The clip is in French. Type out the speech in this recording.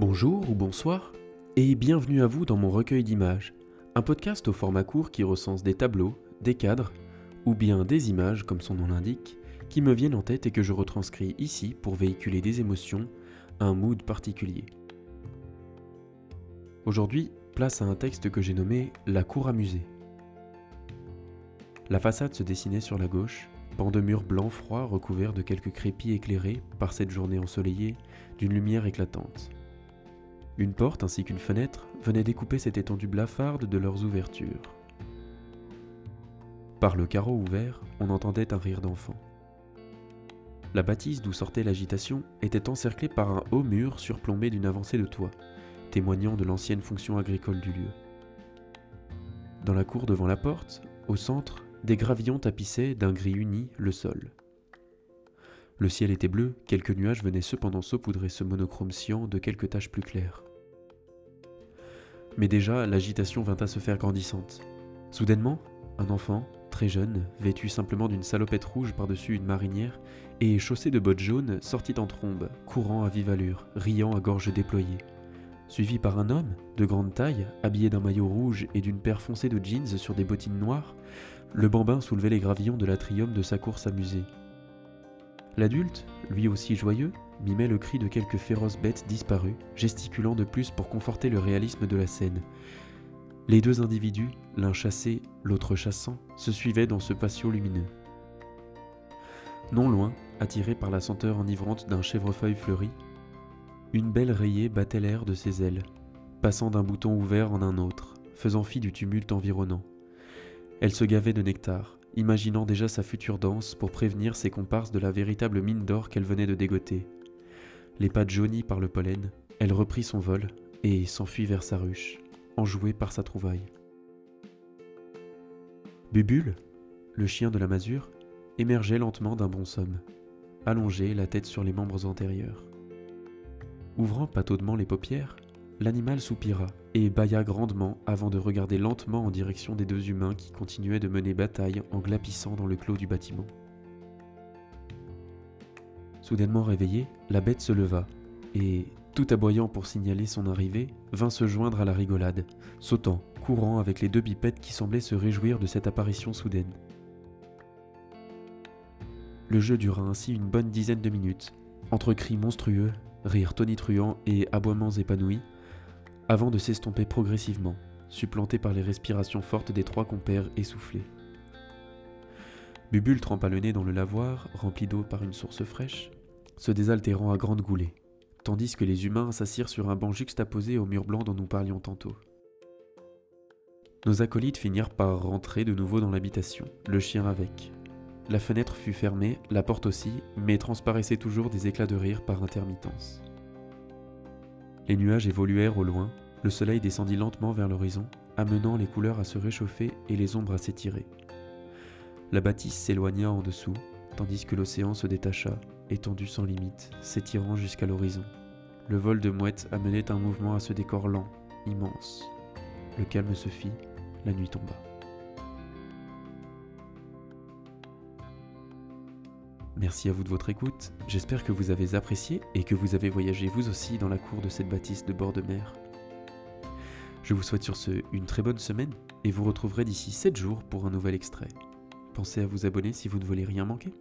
Bonjour ou bonsoir, et bienvenue à vous dans mon recueil d'images, un podcast au format court qui recense des tableaux, des cadres, ou bien des images, comme son nom l'indique, qui me viennent en tête et que je retranscris ici pour véhiculer des émotions, un mood particulier. Aujourd'hui, place à un texte que j'ai nommé La cour à musée. La façade se dessinait sur la gauche, banc de murs blancs froids recouverts de quelques crépis éclairés par cette journée ensoleillée d'une lumière éclatante. Une porte ainsi qu'une fenêtre venaient découper cette étendue blafarde de leurs ouvertures. Par le carreau ouvert, on entendait un rire d'enfant. La bâtisse d'où sortait l'agitation était encerclée par un haut mur surplombé d'une avancée de toit, témoignant de l'ancienne fonction agricole du lieu. Dans la cour devant la porte, au centre, des gravillons tapissaient d'un gris uni le sol. Le ciel était bleu, quelques nuages venaient cependant saupoudrer ce monochrome cyan de quelques taches plus claires. Mais déjà, l'agitation vint à se faire grandissante. Soudainement, un enfant, très jeune, vêtu simplement d'une salopette rouge par-dessus une marinière et chaussé de bottes jaunes, sortit en trombe, courant à vive allure, riant à gorge déployée. Suivi par un homme, de grande taille, habillé d'un maillot rouge et d'une paire foncée de jeans sur des bottines noires, le bambin soulevait les gravillons de l'atrium de sa course amusée. L'adulte, lui aussi joyeux, mimait le cri de quelques féroces bêtes disparues, gesticulant de plus pour conforter le réalisme de la scène. Les deux individus, l'un chassé, l'autre chassant, se suivaient dans ce patio lumineux. Non loin, attiré par la senteur enivrante d'un chèvrefeuille fleuri, une belle rayée battait l'air de ses ailes, passant d'un bouton ouvert en un autre, faisant fi du tumulte environnant. Elle se gavait de nectar, imaginant déjà sa future danse pour prévenir ses comparses de la véritable mine d'or qu'elle venait de dégoter. Les pattes jaunies par le pollen, elle reprit son vol et s'enfuit vers sa ruche, enjouée par sa trouvaille. Bubule, le chien de la masure, émergeait lentement d'un bon somme, allongé, la tête sur les membres antérieurs. Ouvrant pataudement les paupières, l'animal soupira et bâilla grandement avant de regarder lentement en direction des deux humains qui continuaient de mener bataille en glapissant dans le clos du bâtiment. Soudainement réveillée, la bête se leva et, tout aboyant pour signaler son arrivée, vint se joindre à la rigolade, sautant, courant avec les deux bipettes qui semblaient se réjouir de cette apparition soudaine. Le jeu dura ainsi une bonne dizaine de minutes, entre cris monstrueux, rires tonitruants et aboiements épanouis, avant de s'estomper progressivement, supplanté par les respirations fortes des trois compères essoufflés. Bubule trempa le nez dans le lavoir, rempli d'eau par une source fraîche, se désaltérant à grande goulée, tandis que les humains s'assirent sur un banc juxtaposé au mur blanc dont nous parlions tantôt. Nos acolytes finirent par rentrer de nouveau dans l'habitation, le chien avec. La fenêtre fut fermée, la porte aussi, mais transparaissaient toujours des éclats de rire par intermittence. Les nuages évoluèrent au loin, le soleil descendit lentement vers l'horizon, amenant les couleurs à se réchauffer et les ombres à s'étirer. La bâtisse s'éloigna en dessous, tandis que l'océan se détacha, étendu sans limite, s'étirant jusqu'à l'horizon. Le vol de mouettes amenait un mouvement à ce décor lent, immense. Le calme se fit, la nuit tomba. Merci à vous de votre écoute, j'espère que vous avez apprécié et que vous avez voyagé vous aussi dans la cour de cette bâtisse de bord de mer. Je vous souhaite sur ce une très bonne semaine et vous retrouverez d'ici 7 jours pour un nouvel extrait. Pensez à vous abonner si vous ne voulez rien manquer.